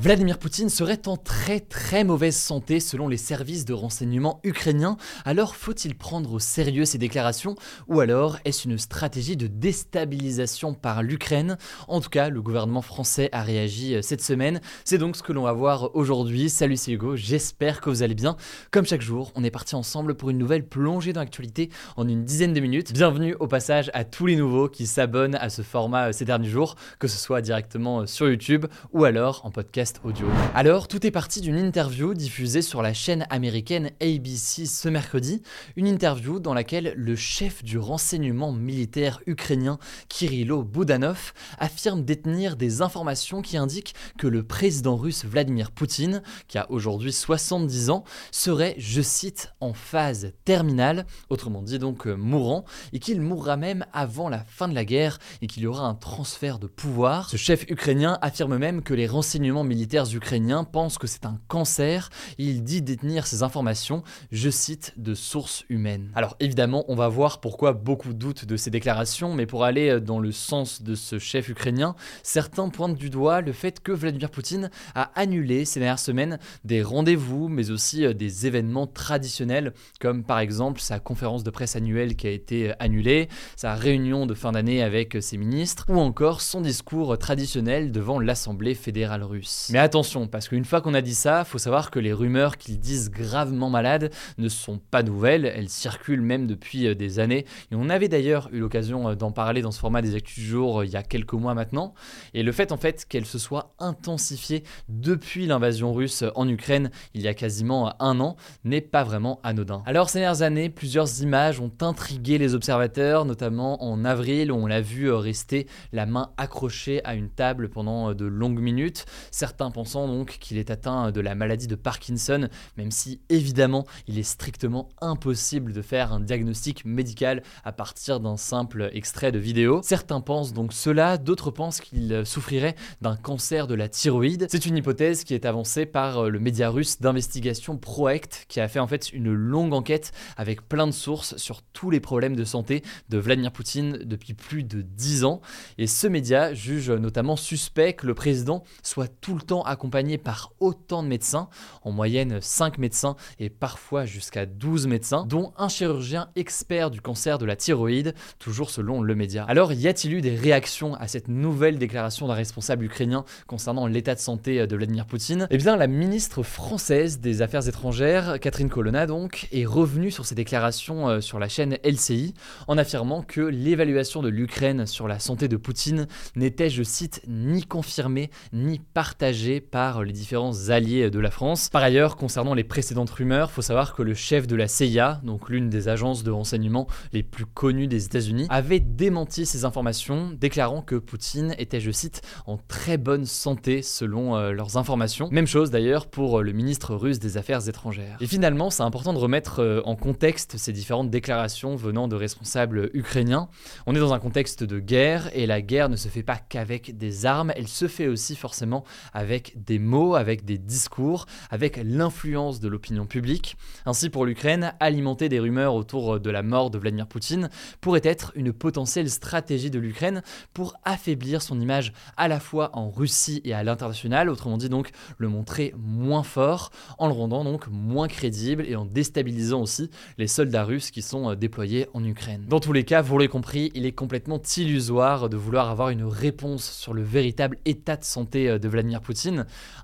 Vladimir Poutine serait en très très mauvaise santé selon les services de renseignement ukrainiens, alors faut-il prendre au sérieux ces déclarations ou alors est-ce une stratégie de déstabilisation par l'Ukraine? En tout cas, le gouvernement français a réagi euh, cette semaine, c'est donc ce que l'on va voir aujourd'hui. Salut c'est Hugo, j'espère que vous allez bien. Comme chaque jour, on est parti ensemble pour une nouvelle plongée dans l'actualité en une dizaine de minutes. Bienvenue au passage à tous les nouveaux qui s'abonnent à ce format euh, ces derniers jours, que ce soit directement euh, sur YouTube ou alors en podcast Alors, tout est parti d'une interview diffusée sur la chaîne américaine ABC ce mercredi, une interview dans laquelle le chef du renseignement militaire ukrainien Kirilo Boudanov affirme détenir des informations qui indiquent que le président russe Vladimir Poutine, qui a aujourd'hui 70 ans, serait, je cite, en phase terminale, autrement dit donc euh, mourant, et qu'il mourra même avant la fin de la guerre et qu'il y aura un transfert de pouvoir. Ce chef ukrainien affirme même que les renseignements militaires militaires ukrainiens pensent que c'est un cancer il dit détenir ces informations, je cite, de sources humaines. Alors évidemment, on va voir pourquoi beaucoup doutent de ces déclarations, mais pour aller dans le sens de ce chef ukrainien, certains pointent du doigt le fait que Vladimir Poutine a annulé ces dernières semaines des rendez-vous, mais aussi euh, des événements traditionnels, comme par exemple sa conférence de presse annuelle qui a été annulée, sa réunion de fin d'année avec ses ministres, ou encore son discours traditionnel devant l'Assemblée fédérale russe. Mais attention, parce qu'une fois qu'on a dit ça, faut savoir que les rumeurs qu'ils disent gravement malades ne sont pas nouvelles, elles circulent même depuis euh, des années. Et on avait d'ailleurs eu l'occasion euh, d'en parler dans ce format des Actus du jour euh, il y a quelques mois maintenant. Et le fait en fait qu'elles se soient intensifiées depuis l'invasion russe en Ukraine il y a quasiment un an n'est pas vraiment anodin. Alors ces dernières années, plusieurs images ont intrigué les observateurs, notamment en avril où on l'a vu rester la main accrochée à une table pendant de longues minutes. Pensant donc qu'il est atteint de la maladie de Parkinson, même si évidemment il est strictement impossible de faire un diagnostic médical à partir d'un simple extrait de vidéo. Certains pensent donc cela, d'autres pensent qu'il souffrirait d'un cancer de la thyroïde. C'est une hypothèse qui est avancée par le média russe d'investigation Proact, qui a fait en fait une longue enquête avec plein de sources sur tous les problèmes de santé de Vladimir Poutine depuis plus de 10 ans. Et ce média juge notamment suspect que le président soit tout le temps accompagné par autant de médecins, en moyenne 5 médecins et parfois jusqu'à 12 médecins, dont un chirurgien expert du cancer de la thyroïde, toujours selon le média. Alors, y a-t-il eu des réactions à cette nouvelle déclaration d'un responsable ukrainien concernant l'état de santé de Vladimir Poutine? Eh bien, la ministre française des Affaires étrangères, Catherine Colonna donc, est revenue sur ces déclarations euh, sur la chaîne LCI en affirmant que l'évaluation de l'Ukraine sur la santé de Poutine n'était, je cite, ni confirmée ni partagée par les différents alliés de la France. Par ailleurs, concernant les précédentes rumeurs, faut savoir que le chef de la CIA, donc l'une des agences de renseignement les plus connues des États-Unis, avait démenti ces informations, déclarant que Poutine était, je cite, en très bonne santé selon euh, leurs informations. Même chose d'ailleurs pour le ministre russe des Affaires étrangères. Et finalement, c'est important de remettre euh, en contexte ces différentes déclarations venant de responsables ukrainiens. On est dans un contexte de guerre et la guerre ne se fait pas qu'avec des armes, elle se fait aussi forcément avec avec des mots, avec des discours, avec l'influence de l'opinion publique. Ainsi, pour l'Ukraine, alimenter des rumeurs autour de la mort de Vladimir Poutine pourrait être une potentielle stratégie de l'Ukraine pour affaiblir son image à la fois en Russie et à l'international, autrement dit donc le montrer moins fort, en le rendant donc moins crédible et en déstabilisant aussi les soldats russes qui sont déployés en Ukraine. Dans tous les cas, vous l'avez compris, il est complètement illusoire de vouloir avoir une réponse sur le véritable état de santé de Vladimir Poutine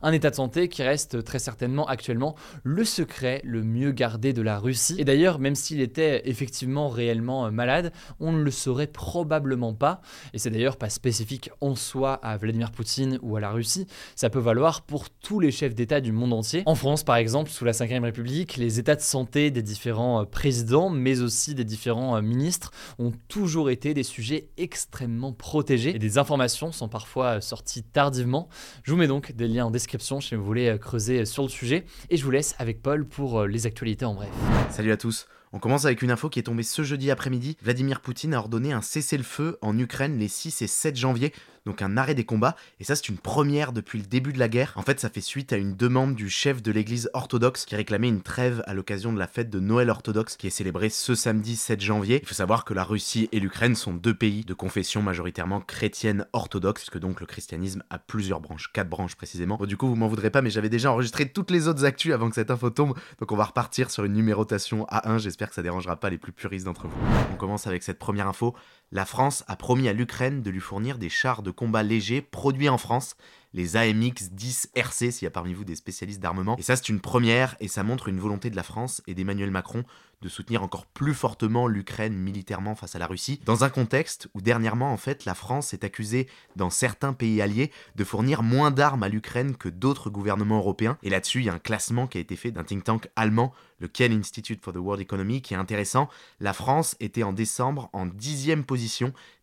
Un état de santé qui reste très certainement actuellement le secret le mieux gardé de la Russie. Et d'ailleurs, même s'il était effectivement réellement malade, on ne le saurait probablement pas, et c'est d'ailleurs pas spécifique en soi à Vladimir Poutine ou à la Russie, ça peut valoir pour tous les chefs d'État du monde entier. En France, par exemple, sous la Ve République, les états de santé des différents présidents, mais aussi des différents ministres, ont toujours été des sujets extrêmement protégés et des informations sont parfois sorties tardivement. Je vous mets donc des liens en description si vous voulez creuser sur le sujet et je vous laisse avec Paul pour les actualités en bref. Salut à tous. On commence avec une info qui est tombée ce jeudi après-midi. Vladimir Poutine a ordonné un cessez-le-feu en Ukraine les 6 et 7 janvier donc un arrêt des combats, et ça c'est une première depuis le début de la guerre. En fait, ça fait suite à une demande du chef de l'église orthodoxe qui réclamait une trêve à l'occasion de la fête de Noël orthodoxe qui est célébrée ce samedi 7 janvier. Il faut savoir que la Russie et l'Ukraine sont deux pays de confession majoritairement chrétienne orthodoxe, puisque donc le christianisme a plusieurs branches, quatre branches précisément. Du coup, vous m'en voudrez pas, mais j'avais déjà enregistré toutes les autres actus avant que cette info tombe, donc on va repartir sur une numérotation à 1. Que ça dérangera pas les plus puristes d'entre vous. On commence avec cette première info la France a promis à l'Ukraine de lui fournir des chars de combat légers produits en France, les AMX 10 RC s'il y a parmi vous des spécialistes d'armement. Et ça c'est une première et ça montre une volonté de la France et d'Emmanuel Macron de soutenir encore plus fortement l'Ukraine militairement face à la Russie, dans un contexte où dernièrement en fait la France est accusée dans certains pays alliés de fournir moins d'armes à l'Ukraine que d'autres gouvernements européens. Et là-dessus, il y a un classement qui a été fait d'un think tank allemand, le Kiel Institute for the World Economy, qui est intéressant. La France était en décembre en dixième position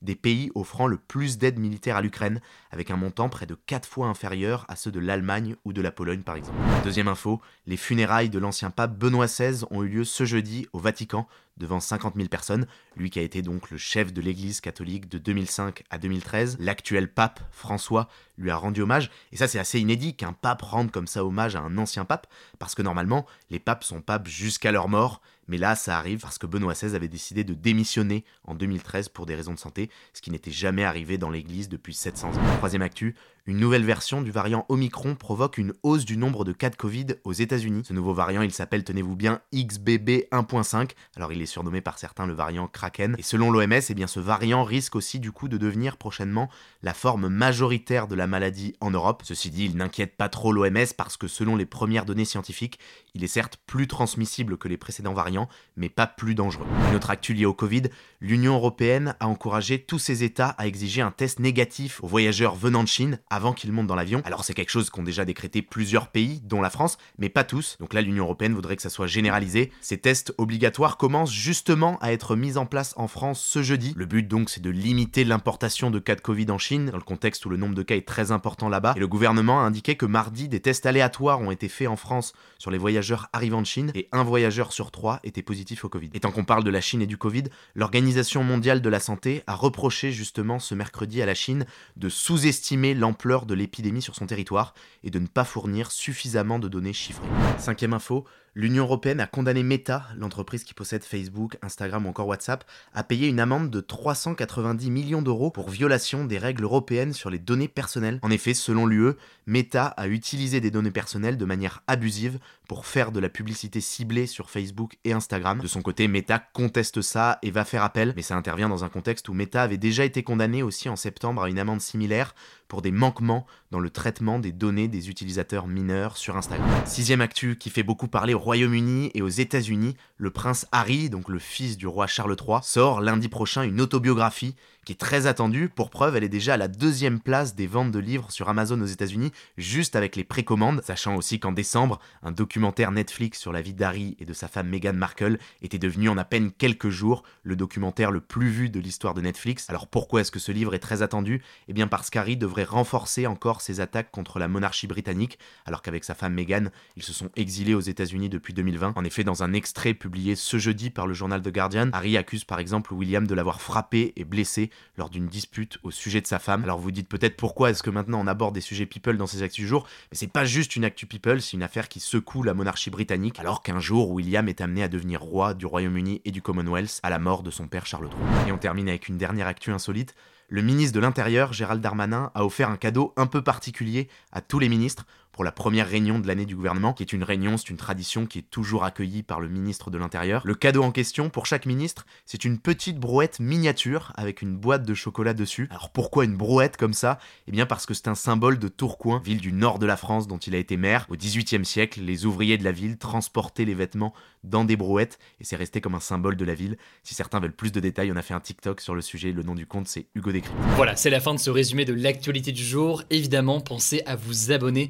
des pays offrant le plus d'aide militaire à l'Ukraine, avec un montant près de 4 fois inférieur à ceux de l'Allemagne ou de la Pologne par exemple. Deuxième info, les funérailles de l'ancien pape Benoît XVI ont eu lieu ce jeudi au Vatican devant 50 000 personnes, lui qui a été donc le chef de l'Église catholique de 2005 à 2013. L'actuel pape François lui a rendu hommage, et ça c'est assez inédit qu'un pape rende comme ça hommage à un ancien pape, parce que normalement les papes sont papes jusqu'à leur mort, mais là, ça arrive parce que Benoît XVI avait décidé de démissionner en 2013 pour des raisons de santé, ce qui n'était jamais arrivé dans l'Église depuis 700 ans. Troisième actu, une nouvelle version du variant Omicron provoque une hausse du nombre de cas de Covid aux États-Unis. Ce nouveau variant, il s'appelle, tenez-vous bien, XBB 1.5. Alors, il est surnommé par certains le variant Kraken. Et selon l'OMS, eh ce variant risque aussi du coup de devenir prochainement la forme majoritaire de la maladie en Europe. Ceci dit, il n'inquiète pas trop l'OMS parce que selon les premières données scientifiques, il est certes plus transmissible que les précédents variants, mais pas plus dangereux. Une autre actu liée au Covid, l'Union européenne a encouragé tous ses États à exiger un test négatif aux voyageurs venant de Chine avant qu'ils montent dans l'avion. Alors c'est quelque chose qu'ont déjà décrété plusieurs pays, dont la France, mais pas tous. Donc là, l'Union européenne voudrait que ça soit généralisé. Ces tests obligatoires commencent justement à être mis en place en France ce jeudi. Le but donc, c'est de limiter l'importation de cas de Covid en Chine, dans le contexte où le nombre de cas est très important là-bas. Et le gouvernement a indiqué que mardi, des tests aléatoires ont été faits en France sur les voyageurs arrivant de Chine et un voyageur sur trois était positif au Covid. Et tant qu'on parle de la Chine et du Covid, l'Organisation mondiale de la santé a reproché justement ce mercredi à la Chine de sous-estimer l'ampleur de l'épidémie sur son territoire et de ne pas fournir suffisamment de données chiffrées. Cinquième info, L'Union européenne a condamné Meta, l'entreprise qui possède Facebook, Instagram ou encore WhatsApp, à payer une amende de 390 millions d'euros pour violation des règles européennes sur les données personnelles. En effet, selon l'UE, Meta a utilisé des données personnelles de manière abusive pour faire de la publicité ciblée sur Facebook et Instagram. De son côté, Meta conteste ça et va faire appel, mais ça intervient dans un contexte où Meta avait déjà été condamné aussi en septembre à une amende similaire pour des manquements dans le traitement des données des utilisateurs mineurs sur Instagram. Sixième actu qui fait beaucoup parler au Royaume-Uni et aux États-Unis, le prince Harry, donc le fils du roi Charles III, sort lundi prochain une autobiographie qui est très attendue. Pour preuve, elle est déjà à la deuxième place des ventes de livres sur Amazon aux États-Unis, juste avec les précommandes, sachant aussi qu'en décembre, un documentaire Netflix sur la vie d'Harry et de sa femme Meghan Markle était devenu en à peine quelques jours le documentaire le plus vu de l'histoire de Netflix. Alors pourquoi est-ce que ce livre est très attendu? Eh bien parce qu'Harry devrait renforcer encore ses attaques contre la monarchie britannique, alors qu'avec sa femme Meghan, ils se sont exilés aux États-Unis depuis 2020. En effet, dans un extrait publié ce jeudi par le journal The Guardian, Harry accuse par exemple William de l'avoir frappé et blessé lors d'une dispute au sujet de sa femme. Alors vous dites peut-être pourquoi est-ce que maintenant on aborde des sujets people dans ces actus du jour, mais c'est pas juste une actu people, c'est une affaire qui secoue la monarchie britannique, alors qu'un jour William est amené à devenir roi du Royaume-Uni et du Commonwealth à la mort de son père Charles III. Et on termine avec une dernière actu insolite le ministre de l'Intérieur, Gérald Darmanin, a offert un cadeau un peu particulier à tous les ministres pour la première réunion de l'année du gouvernement, qui est une réunion, c'est une tradition qui est toujours accueillie par le ministre de l'Intérieur. Le cadeau en question, pour chaque ministre, c'est une petite brouette miniature avec une boîte de chocolat dessus. Alors pourquoi une brouette comme ça? Eh bien parce que c'est un symbole de Tourcoing, ville du nord de la France dont il a été maire. Au XVIIIe siècle, les ouvriers de la ville transportaient les vêtements dans des brouettes et c'est resté comme un symbole de la ville. Si certains veulent plus de détails, on a fait un TikTok sur le sujet. Le nom du compte, c'est Hugo Décrypte. Voilà, c'est la fin de ce résumé de l'actualité du jour. Évidemment, pensez à vous abonner